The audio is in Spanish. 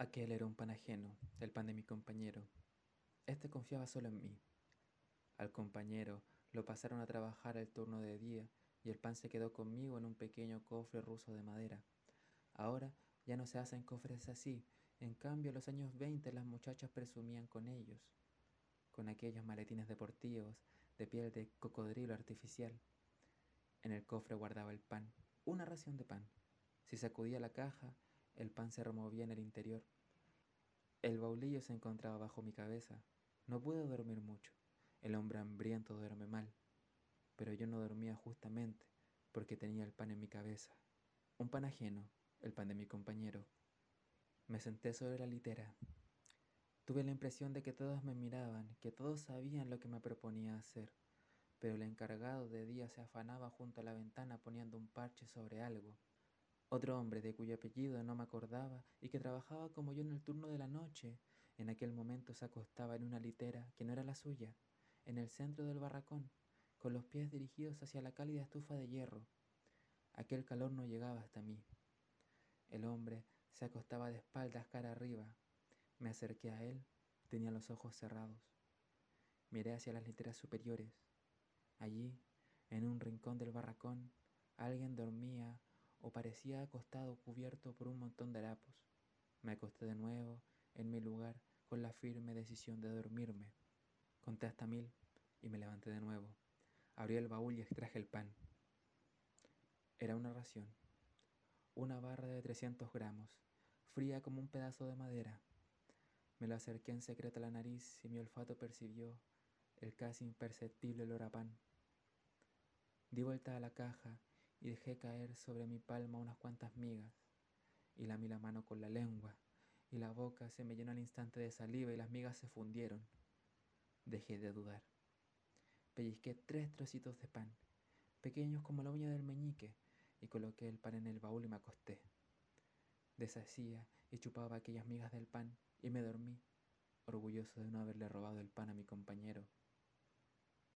Aquel era un pan ajeno, el pan de mi compañero. Este confiaba solo en mí. Al compañero lo pasaron a trabajar el turno de día y el pan se quedó conmigo en un pequeño cofre ruso de madera. Ahora ya no se hacen cofres así, en cambio en los años 20 las muchachas presumían con ellos, con aquellos maletines deportivos de piel de cocodrilo artificial. En el cofre guardaba el pan, una ración de pan. Si sacudía la caja, el pan se removía en el interior. El baulillo se encontraba bajo mi cabeza. No pude dormir mucho. El hombre hambriento duerme mal. Pero yo no dormía justamente porque tenía el pan en mi cabeza. Un pan ajeno, el pan de mi compañero. Me senté sobre la litera. Tuve la impresión de que todos me miraban, que todos sabían lo que me proponía hacer pero el encargado de día se afanaba junto a la ventana poniendo un parche sobre algo. Otro hombre de cuyo apellido no me acordaba y que trabajaba como yo en el turno de la noche, en aquel momento se acostaba en una litera que no era la suya, en el centro del barracón, con los pies dirigidos hacia la cálida estufa de hierro. Aquel calor no llegaba hasta mí. El hombre se acostaba de espaldas cara arriba. Me acerqué a él, tenía los ojos cerrados. Miré hacia las literas superiores. Allí, en un rincón del barracón, alguien dormía o parecía acostado cubierto por un montón de harapos. Me acosté de nuevo en mi lugar con la firme decisión de dormirme. Conté hasta mil y me levanté de nuevo. Abrí el baúl y extraje el pan. Era una ración, una barra de 300 gramos, fría como un pedazo de madera. Me lo acerqué en secreto a la nariz y mi olfato percibió el casi imperceptible olor a pan. Di vuelta a la caja y dejé caer sobre mi palma unas cuantas migas. Y lamí la mano con la lengua, y la boca se me llenó al instante de saliva y las migas se fundieron. Dejé de dudar. Pellizqué tres trocitos de pan, pequeños como la uña del meñique, y coloqué el pan en el baúl y me acosté. Deshacía y chupaba aquellas migas del pan y me dormí, orgulloso de no haberle robado el pan a mi compañero